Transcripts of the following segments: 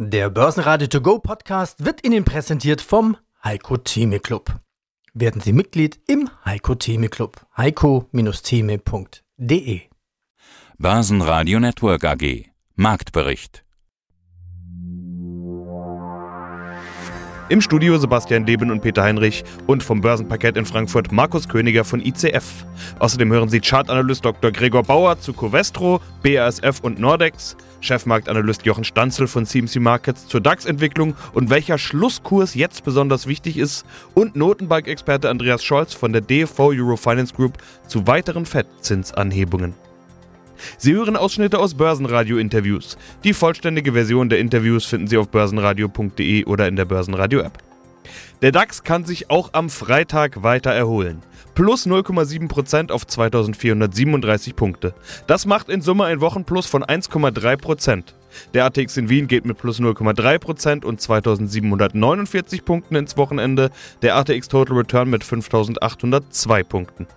Der Börsenradio To Go Podcast wird Ihnen präsentiert vom Heiko Theme Club. Werden Sie Mitglied im Heiko Theme Club. heiko-theme.de Börsenradio Network AG Marktbericht Im Studio Sebastian Leben und Peter Heinrich und vom Börsenparkett in Frankfurt Markus Königer von ICF. Außerdem hören Sie Chartanalyst Dr. Gregor Bauer zu Covestro, BASF und Nordex, Chefmarktanalyst Jochen Stanzel von CMC Markets zur DAX-Entwicklung und welcher Schlusskurs jetzt besonders wichtig ist und Notenbank-Experte Andreas Scholz von der DFV Eurofinance Group zu weiteren Fettzinsanhebungen. Sie hören Ausschnitte aus Börsenradio-Interviews. Die vollständige Version der Interviews finden Sie auf börsenradio.de oder in der Börsenradio-App. Der DAX kann sich auch am Freitag weiter erholen. Plus 0,7% auf 2437 Punkte. Das macht in Summe ein Wochenplus von 1,3%. Der ATX in Wien geht mit plus 0,3% und 2749 Punkten ins Wochenende, der ATX Total Return mit 5802 Punkten.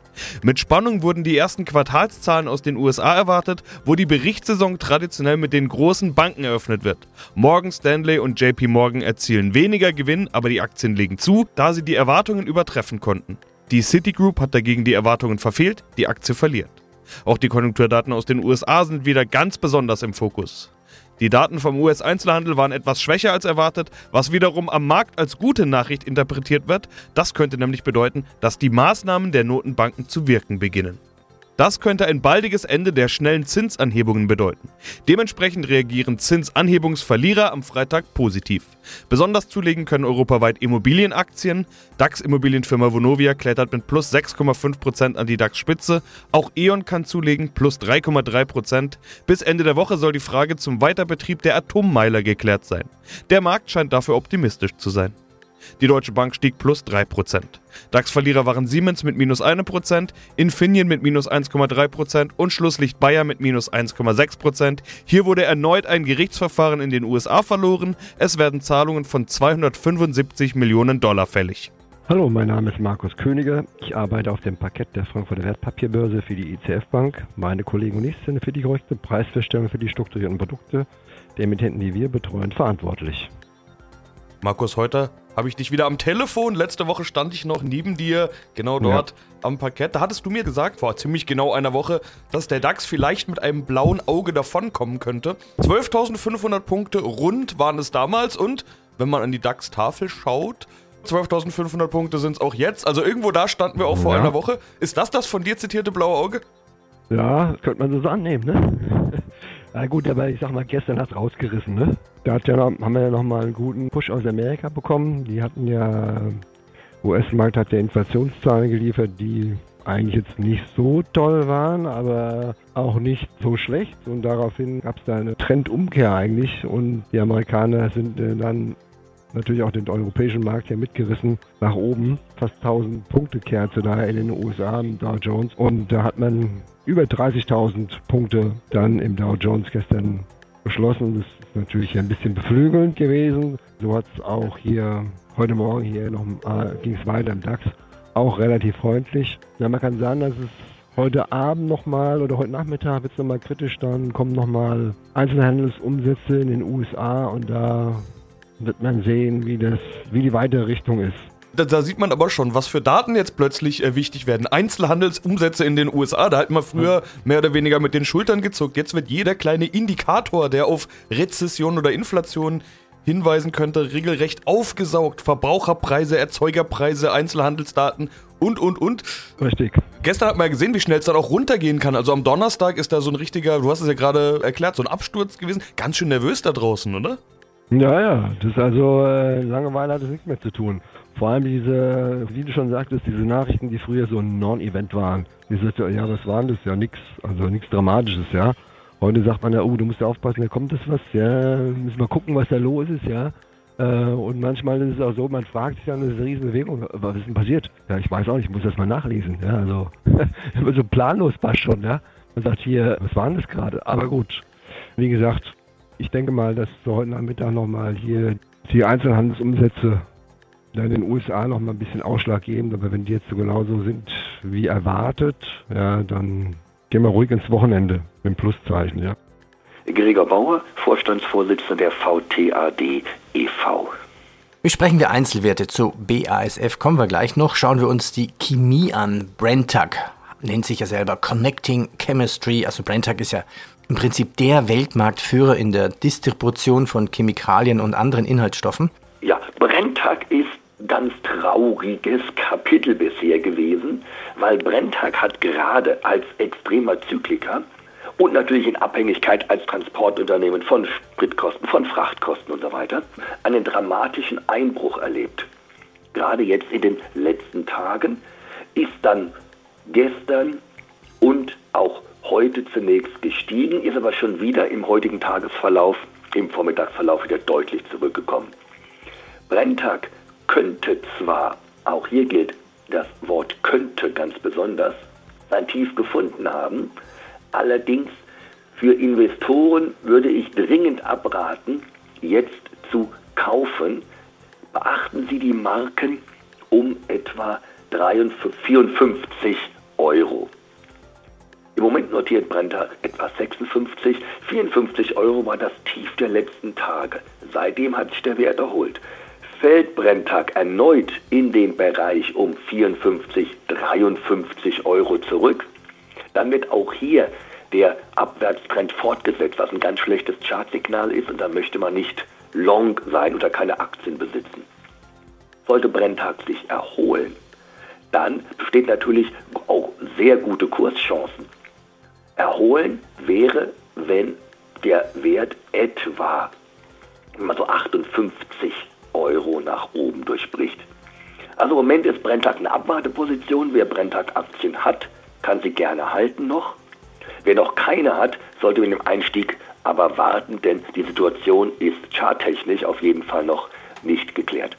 Mit Spannung wurden die ersten Quartalszahlen aus den USA erwartet, wo die Berichtssaison traditionell mit den großen Banken eröffnet wird. Morgan Stanley und JP Morgan erzielen weniger Gewinn, aber die Aktien legen zu, da sie die Erwartungen übertreffen konnten. Die Citigroup hat dagegen die Erwartungen verfehlt, die Aktie verliert. Auch die Konjunkturdaten aus den USA sind wieder ganz besonders im Fokus. Die Daten vom US-Einzelhandel waren etwas schwächer als erwartet, was wiederum am Markt als gute Nachricht interpretiert wird. Das könnte nämlich bedeuten, dass die Maßnahmen der Notenbanken zu wirken beginnen. Das könnte ein baldiges Ende der schnellen Zinsanhebungen bedeuten. Dementsprechend reagieren Zinsanhebungsverlierer am Freitag positiv. Besonders zulegen können europaweit Immobilienaktien. DAX-Immobilienfirma Vonovia klettert mit plus 6,5% an die DAX-Spitze. Auch E.ON kann zulegen, plus 3,3%. Bis Ende der Woche soll die Frage zum Weiterbetrieb der Atommeiler geklärt sein. Der Markt scheint dafür optimistisch zu sein. Die Deutsche Bank stieg plus 3%. DAX-Verlierer waren Siemens mit minus 1%, Infineon mit minus 1,3% und Schlusslicht Bayer mit minus 1,6%. Hier wurde erneut ein Gerichtsverfahren in den USA verloren. Es werden Zahlungen von 275 Millionen Dollar fällig. Hallo, mein Name ist Markus Königer. Ich arbeite auf dem Parkett der Frankfurter Wertpapierbörse für die ICF Bank. Meine Kollegen und ich sind für die korrekte Preisfeststellung für die strukturierten Produkte der Emittenten, die wir betreuen, verantwortlich. Markus, heute habe ich dich wieder am Telefon. Letzte Woche stand ich noch neben dir, genau dort ja. am Parkett. Da hattest du mir gesagt, vor ziemlich genau einer Woche, dass der DAX vielleicht mit einem blauen Auge davonkommen könnte. 12.500 Punkte rund waren es damals und wenn man an die DAX-Tafel schaut, 12.500 Punkte sind es auch jetzt. Also irgendwo da standen wir auch vor ja. einer Woche. Ist das das von dir zitierte blaue Auge? Ja, das könnte man so annehmen, ne? Na gut, aber ich sag mal, gestern hat es rausgerissen, ne? Da ja noch, haben wir ja nochmal einen guten Push aus Amerika bekommen. Die hatten ja, US-Markt hat ja Inflationszahlen geliefert, die eigentlich jetzt nicht so toll waren, aber auch nicht so schlecht. Und daraufhin gab es da eine Trendumkehr eigentlich. Und die Amerikaner sind äh, dann natürlich auch den europäischen Markt ja mitgerissen nach oben. Fast 1000 Punkte Kerze da in den USA im Dow Jones. Und da hat man über 30.000 Punkte dann im Dow Jones gestern beschlossen. Das ist natürlich ein bisschen beflügelnd gewesen. So hat es auch hier heute Morgen hier noch äh, ging es weiter im DAX. Auch relativ freundlich. Ja, man kann sagen, dass es heute Abend nochmal oder heute Nachmittag wird es nochmal kritisch, dann kommen nochmal Einzelhandelsumsätze in den USA und da wird man sehen, wie das, wie die weitere Richtung ist. Da, da, sieht man aber schon, was für Daten jetzt plötzlich äh, wichtig werden. Einzelhandelsumsätze in den USA, da hat man früher mehr oder weniger mit den Schultern gezuckt. Jetzt wird jeder kleine Indikator, der auf Rezession oder Inflation hinweisen könnte, regelrecht aufgesaugt. Verbraucherpreise, Erzeugerpreise, Einzelhandelsdaten und, und, und. Richtig. Gestern hat man ja gesehen, wie schnell es dann auch runtergehen kann. Also am Donnerstag ist da so ein richtiger, du hast es ja gerade erklärt, so ein Absturz gewesen. Ganz schön nervös da draußen, oder? Ja, ja, das ist also, äh, Langeweile hat es nichts mehr zu tun. Vor allem diese, wie du schon sagtest, diese Nachrichten, die früher so ein Non-Event waren. Die sagte, ja, was waren das? Ja, nix, also nichts Dramatisches, ja. Heute sagt man ja, oh, du musst ja aufpassen, da kommt das was, ja, müssen wir gucken, was da los ist, ja. Äh, und manchmal ist es auch so, man fragt sich dann, das ist eine riesen Bewegung, was ist denn passiert? Ja, ich weiß auch nicht, ich muss das mal nachlesen, ja, also, so planlos passt schon, ja. Man sagt hier, was war denn das gerade? Aber gut, wie gesagt, ich denke mal, dass wir heute Nachmittag nochmal hier die Einzelhandelsumsätze in den USA noch mal ein bisschen ausschlaggebend, aber wenn die jetzt so genauso sind wie erwartet, ja, dann gehen wir ruhig ins Wochenende mit dem Pluszeichen, ja. Gregor Bauer, Vorstandsvorsitzender der VTAD e.V. Besprechen wir Einzelwerte zu BASF, kommen wir gleich noch. Schauen wir uns die Chemie an. Brenntag nennt sich ja selber Connecting Chemistry. Also Brenntag ist ja im Prinzip der Weltmarktführer in der Distribution von Chemikalien und anderen Inhaltsstoffen. Ja, Brenntag ist ganz trauriges Kapitel bisher gewesen, weil Brenntag hat gerade als extremer Zykliker und natürlich in Abhängigkeit als Transportunternehmen von Spritkosten, von Frachtkosten und so weiter, einen dramatischen Einbruch erlebt. Gerade jetzt in den letzten Tagen ist dann gestern und auch heute zunächst gestiegen, ist aber schon wieder im heutigen Tagesverlauf, im Vormittagsverlauf wieder deutlich zurückgekommen. Brenntag könnte zwar, auch hier gilt das Wort könnte ganz besonders, sein Tief gefunden haben, Allerdings für Investoren würde ich dringend abraten, jetzt zu kaufen. Beachten Sie die Marken um etwa 54 Euro. Im Moment notiert Brenntag etwa 56. 54 Euro war das Tief der letzten Tage. Seitdem hat sich der Wert erholt. Fällt Brenntag erneut in den Bereich um 54, 53 Euro zurück, dann wird auch hier der Abwärtstrend fortgesetzt, was ein ganz schlechtes Chartsignal ist und da möchte man nicht long sein oder keine Aktien besitzen. Sollte Brenntag sich erholen, dann besteht natürlich auch sehr gute Kurschancen. Erholen wäre, wenn der Wert etwa mal so 58 Euro nach oben durchbricht. Also im Moment ist Brenntag eine Abwarteposition. Wer Brenntag-Aktien hat, kann sie gerne halten noch. Wer noch keine hat, sollte mit dem Einstieg aber warten, denn die Situation ist charttechnisch auf jeden Fall noch nicht geklärt.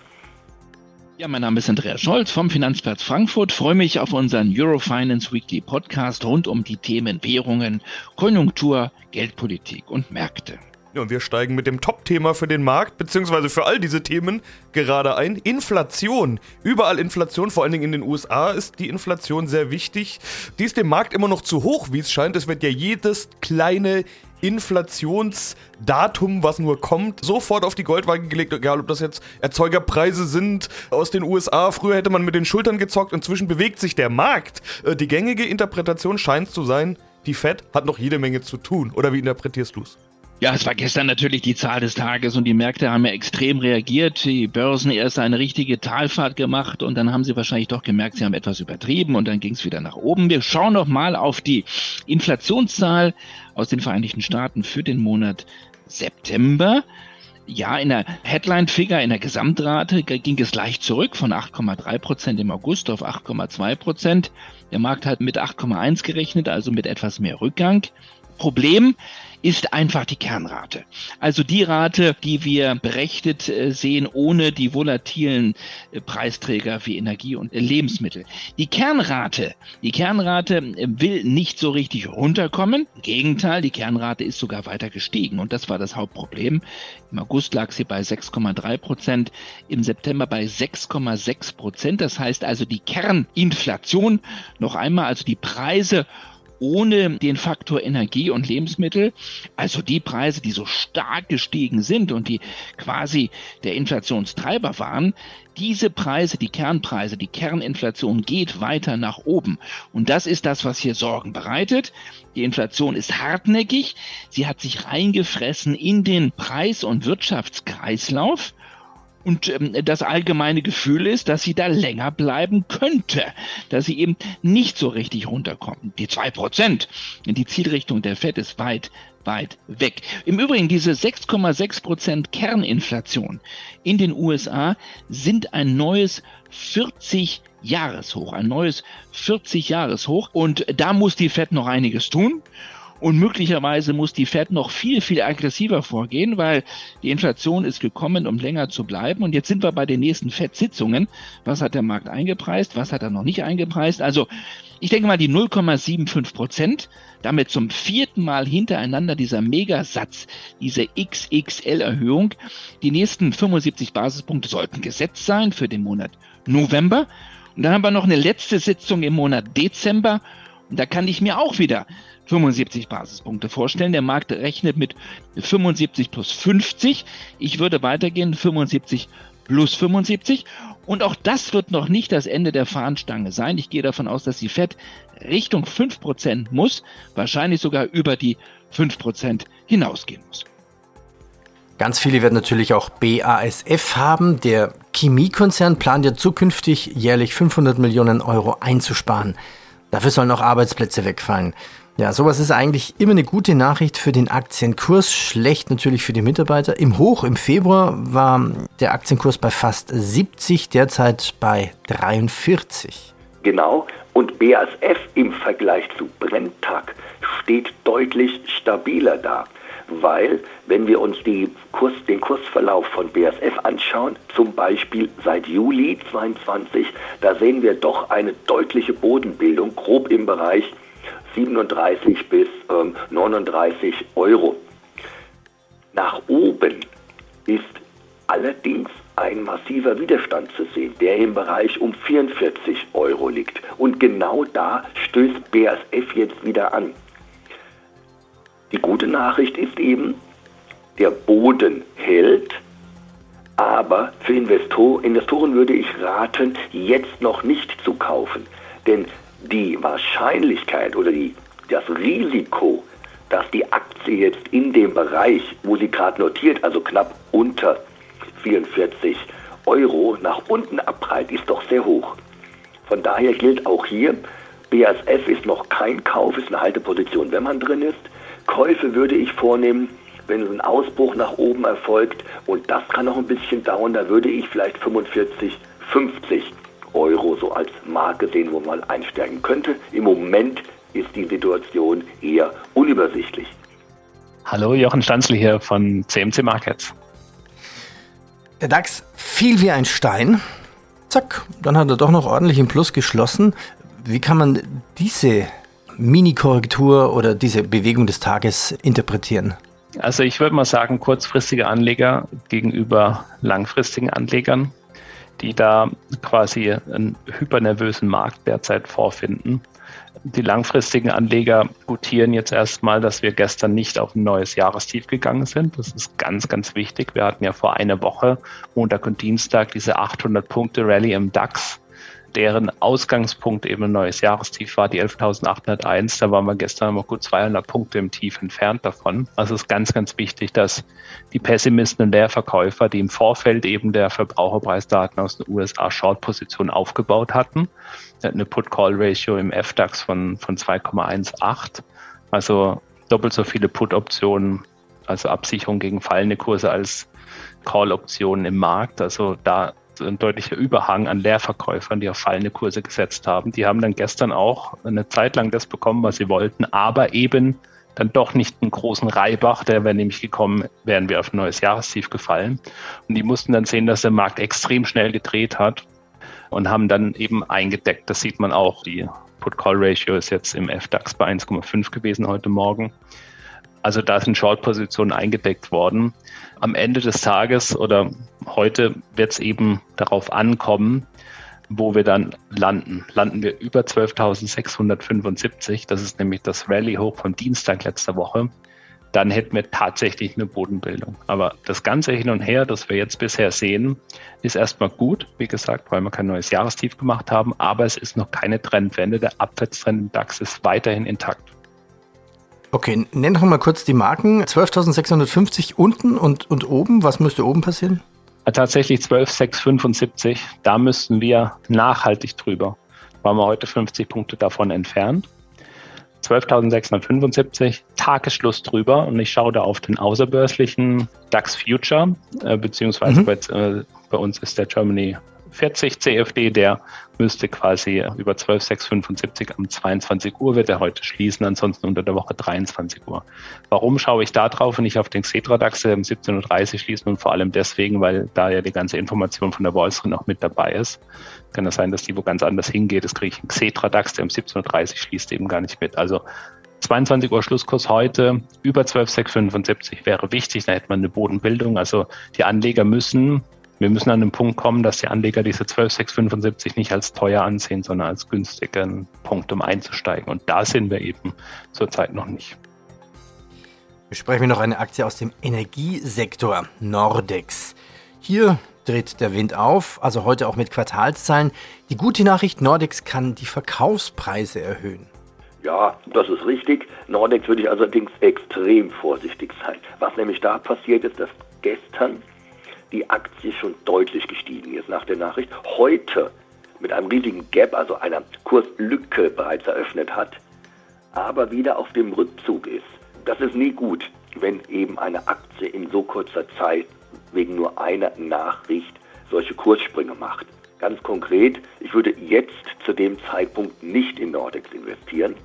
Ja, mein Name ist Andreas Scholz vom Finanzplatz Frankfurt. Freue mich auf unseren Eurofinance Weekly Podcast rund um die Themen Währungen, Konjunktur, Geldpolitik und Märkte. Ja, und wir steigen mit dem Top-Thema für den Markt, beziehungsweise für all diese Themen gerade ein. Inflation. Überall Inflation, vor allen Dingen in den USA ist die Inflation sehr wichtig. Die ist dem Markt immer noch zu hoch, wie es scheint. Es wird ja jedes kleine Inflationsdatum, was nur kommt, sofort auf die Goldwaage gelegt, egal ob das jetzt Erzeugerpreise sind aus den USA. Früher hätte man mit den Schultern gezockt, inzwischen bewegt sich der Markt. Äh, die gängige Interpretation scheint zu sein, die Fed hat noch jede Menge zu tun. Oder wie interpretierst du es? Ja, es war gestern natürlich die Zahl des Tages und die Märkte haben ja extrem reagiert. Die Börsen erst eine richtige Talfahrt gemacht und dann haben sie wahrscheinlich doch gemerkt, sie haben etwas übertrieben und dann ging es wieder nach oben. Wir schauen noch mal auf die Inflationszahl aus den Vereinigten Staaten für den Monat September. Ja, in der Headline-Figure, in der Gesamtrate ging es leicht zurück von 8,3 Prozent im August auf 8,2 Prozent. Der Markt hat mit 8,1 gerechnet, also mit etwas mehr Rückgang. Problem ist einfach die Kernrate. Also die Rate, die wir berechnet äh, sehen, ohne die volatilen äh, Preisträger wie Energie und Lebensmittel. Die Kernrate, die Kernrate äh, will nicht so richtig runterkommen. Im Gegenteil, die Kernrate ist sogar weiter gestiegen und das war das Hauptproblem. Im August lag sie bei 6,3 Prozent, im September bei 6,6 Prozent. Das heißt also die Kerninflation, noch einmal, also die Preise ohne den Faktor Energie und Lebensmittel, also die Preise, die so stark gestiegen sind und die quasi der Inflationstreiber waren, diese Preise, die Kernpreise, die Kerninflation geht weiter nach oben. Und das ist das, was hier Sorgen bereitet. Die Inflation ist hartnäckig. Sie hat sich reingefressen in den Preis- und Wirtschaftskreislauf. Und ähm, das allgemeine Gefühl ist, dass sie da länger bleiben könnte, dass sie eben nicht so richtig runterkommen. Die zwei Prozent, die Zielrichtung der FED ist weit, weit weg. Im Übrigen, diese 6,6 Prozent Kerninflation in den USA sind ein neues 40 Jahreshoch, ein neues 40 Jahreshoch. Und da muss die FED noch einiges tun. Und möglicherweise muss die Fed noch viel, viel aggressiver vorgehen, weil die Inflation ist gekommen, um länger zu bleiben. Und jetzt sind wir bei den nächsten Fed-Sitzungen. Was hat der Markt eingepreist? Was hat er noch nicht eingepreist? Also, ich denke mal, die 0,75 Prozent, damit zum vierten Mal hintereinander dieser Megasatz, diese XXL-Erhöhung. Die nächsten 75 Basispunkte sollten gesetzt sein für den Monat November. Und dann haben wir noch eine letzte Sitzung im Monat Dezember Da kann ich mir auch wieder 75 Basispunkte vorstellen. Der Markt rechnet mit 75 plus 50. Ich würde weitergehen, 75 plus 75. Und auch das wird noch nicht das Ende der Fahnenstange sein. Ich gehe davon aus, dass die FED Richtung 5% muss, wahrscheinlich sogar über die 5% hinausgehen muss. Ganz viele werden natürlich auch BASF haben. Der Chemiekonzern plant ja zukünftig jährlich 500 Millionen Euro einzusparen. Dafür sollen auch Arbeitsplätze wegfallen. Ja, sowas ist eigentlich immer eine gute Nachricht für den Aktienkurs, schlecht natürlich für die Mitarbeiter. Im Hoch im Februar war der Aktienkurs bei fast 70, derzeit bei 43. Genau, und BASF im Vergleich zu Brenntag steht deutlich stabiler da weil wenn wir uns Kurs, den Kursverlauf von BASF anschauen, zum Beispiel seit Juli 22, da sehen wir doch eine deutliche Bodenbildung, grob im Bereich 37 bis ähm, 39 Euro. Nach oben ist allerdings ein massiver Widerstand zu sehen, der im Bereich um 44 Euro liegt. Und genau da stößt BASF jetzt wieder an. Die gute Nachricht ist eben, der Boden hält, aber für Investor, Investoren würde ich raten, jetzt noch nicht zu kaufen. Denn die Wahrscheinlichkeit oder die, das Risiko, dass die Aktie jetzt in dem Bereich, wo sie gerade notiert, also knapp unter 44 Euro, nach unten abprallt, ist doch sehr hoch. Von daher gilt auch hier, BASF ist noch kein Kauf, ist eine Halteposition, wenn man drin ist. Käufe würde ich vornehmen, wenn ein Ausbruch nach oben erfolgt und das kann noch ein bisschen dauern, da würde ich vielleicht 45, 50 Euro so als Marke sehen, wo man einsteigen könnte. Im Moment ist die Situation eher unübersichtlich. Hallo, Jochen Stanzli hier von CMC Markets. Der DAX fiel wie ein Stein. Zack, dann hat er doch noch ordentlich im Plus geschlossen. Wie kann man diese Mini-Korrektur oder diese Bewegung des Tages interpretieren? Also ich würde mal sagen, kurzfristige Anleger gegenüber langfristigen Anlegern, die da quasi einen hypernervösen Markt derzeit vorfinden. Die langfristigen Anleger gutieren jetzt erstmal, dass wir gestern nicht auf ein neues Jahrestief gegangen sind. Das ist ganz, ganz wichtig. Wir hatten ja vor einer Woche, Montag und Dienstag, diese 800 Punkte Rallye im DAX deren Ausgangspunkt eben ein neues Jahrestief war, die 11.801. Da waren wir gestern mal gut 200 Punkte im Tief entfernt davon. Also es ist ganz, ganz wichtig, dass die Pessimisten und Leerverkäufer, die im Vorfeld eben der Verbraucherpreisdaten aus den USA Short-Position aufgebaut hatten, eine Put-Call-Ratio im FDAX von, von 2,18. Also doppelt so viele Put-Optionen, also Absicherung gegen fallende Kurse als Call-Optionen im Markt. Also da ein deutlicher Überhang an Leerverkäufern, die auf fallende Kurse gesetzt haben. Die haben dann gestern auch eine Zeit lang das bekommen, was sie wollten, aber eben dann doch nicht einen großen Reibach, der wäre nämlich gekommen, wären wir auf ein neues Jahrestief gefallen. Und die mussten dann sehen, dass der Markt extrem schnell gedreht hat und haben dann eben eingedeckt. Das sieht man auch. Die Put-Call-Ratio ist jetzt im FDAX bei 1,5 gewesen heute Morgen. Also da sind Short-Positionen eingedeckt worden. Am Ende des Tages oder heute wird es eben darauf ankommen, wo wir dann landen. Landen wir über 12.675, das ist nämlich das Rallye hoch vom Dienstag letzter Woche, dann hätten wir tatsächlich eine Bodenbildung. Aber das ganze Hin und Her, das wir jetzt bisher sehen, ist erstmal gut, wie gesagt, weil wir kein neues Jahrestief gemacht haben, aber es ist noch keine Trendwende. Der Abwärtstrend im DAX ist weiterhin intakt. Okay, nenn doch mal kurz die Marken. 12.650 unten und, und oben. Was müsste oben passieren? Tatsächlich 12.675. Da müssten wir nachhaltig drüber. Waren wir heute 50 Punkte davon entfernt. 12.675, Tagesschluss drüber und ich schaue da auf den außerbörslichen DAX Future, äh, beziehungsweise mhm. bei, äh, bei uns ist der Germany 40 CFD, der müsste quasi über 12,675 am 22 Uhr wird er heute schließen, ansonsten unter der Woche 23 Uhr. Warum schaue ich da drauf und nicht auf den Xetra DAX, der um 17.30 Uhr schließen und vor allem deswegen, weil da ja die ganze Information von der Wall Street noch mit dabei ist. Kann das sein, dass die wo ganz anders hingeht, das kriege ich einen Xetra DAX, der um 17.30 Uhr schließt, eben gar nicht mit. Also 22 Uhr Schlusskurs heute über 12,675 wäre wichtig, da hätte man eine Bodenbildung. Also die Anleger müssen Wir müssen an den Punkt kommen, dass die Anleger diese 12,675 nicht als teuer ansehen, sondern als günstigen Punkt, um einzusteigen. Und da sind wir eben zurzeit noch nicht. Besprechen wir noch eine Aktie aus dem Energiesektor, Nordex. Hier dreht der Wind auf, also heute auch mit Quartalszahlen. Die gute Nachricht, Nordex kann die Verkaufspreise erhöhen. Ja, das ist richtig. Nordex würde ich allerdings extrem vorsichtig sein. Was nämlich da passiert ist, dass gestern die Aktie schon deutlich gestiegen ist nach der Nachricht. Heute mit einem riesigen Gap, also einer Kurslücke bereits eröffnet hat, aber wieder auf dem Rückzug ist. Das ist nie gut, wenn eben eine Aktie in so kurzer Zeit wegen nur einer Nachricht solche Kurssprünge macht. Ganz konkret, ich würde jetzt zu dem Zeitpunkt nicht in Nordex investieren,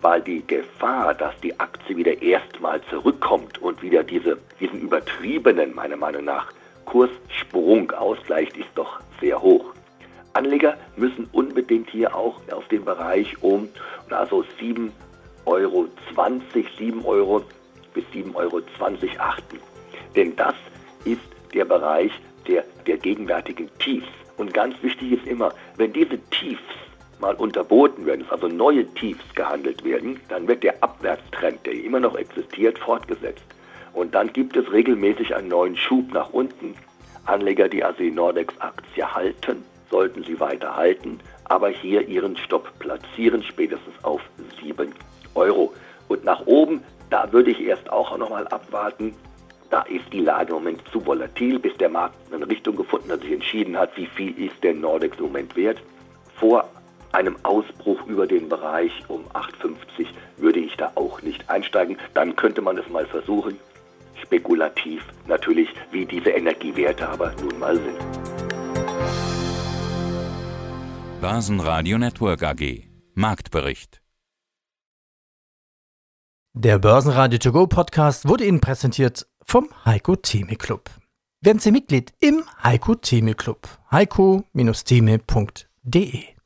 weil die Gefahr, dass die Aktie wieder erstmal zurückkommt und wieder diese, diesen übertriebenen, meiner Meinung nach, Kurssprung ausgleicht, ist doch sehr hoch. Anleger müssen unbedingt hier auch auf den Bereich um also 7,20 Euro, 7 Euro bis 7,20 Euro achten. Denn das ist der Bereich der, der gegenwärtigen Tiefs. Und ganz wichtig ist immer, wenn diese Tiefs mal unterboten werden, also neue Tiefs gehandelt werden, dann wird der Abwärtstrend, der immer noch existiert, fortgesetzt. Und dann gibt es regelmäßig einen neuen Schub nach unten. Anleger, die also die Nordex-Aktie halten, sollten sie weiter halten, aber hier ihren Stopp platzieren, spätestens auf 7 Euro. Und nach oben, da würde ich erst auch nochmal abwarten. Da ist die Lage im Moment zu volatil, bis der Markt eine Richtung gefunden hat, sich entschieden hat, wie viel ist der Nordex im Moment wert. Vor einem Ausbruch über den Bereich um 8,50 würde ich da auch nicht einsteigen. Dann könnte man es mal versuchen. Spekulativ natürlich, wie diese Energiewerte aber nun mal sind. Börsenradio Network AG Marktbericht Der Börsenradio To Go Podcast wurde Ihnen präsentiert vom Heiko Theme Club. Werden Sie Mitglied im Heiko Theme Club. heiko-theme.de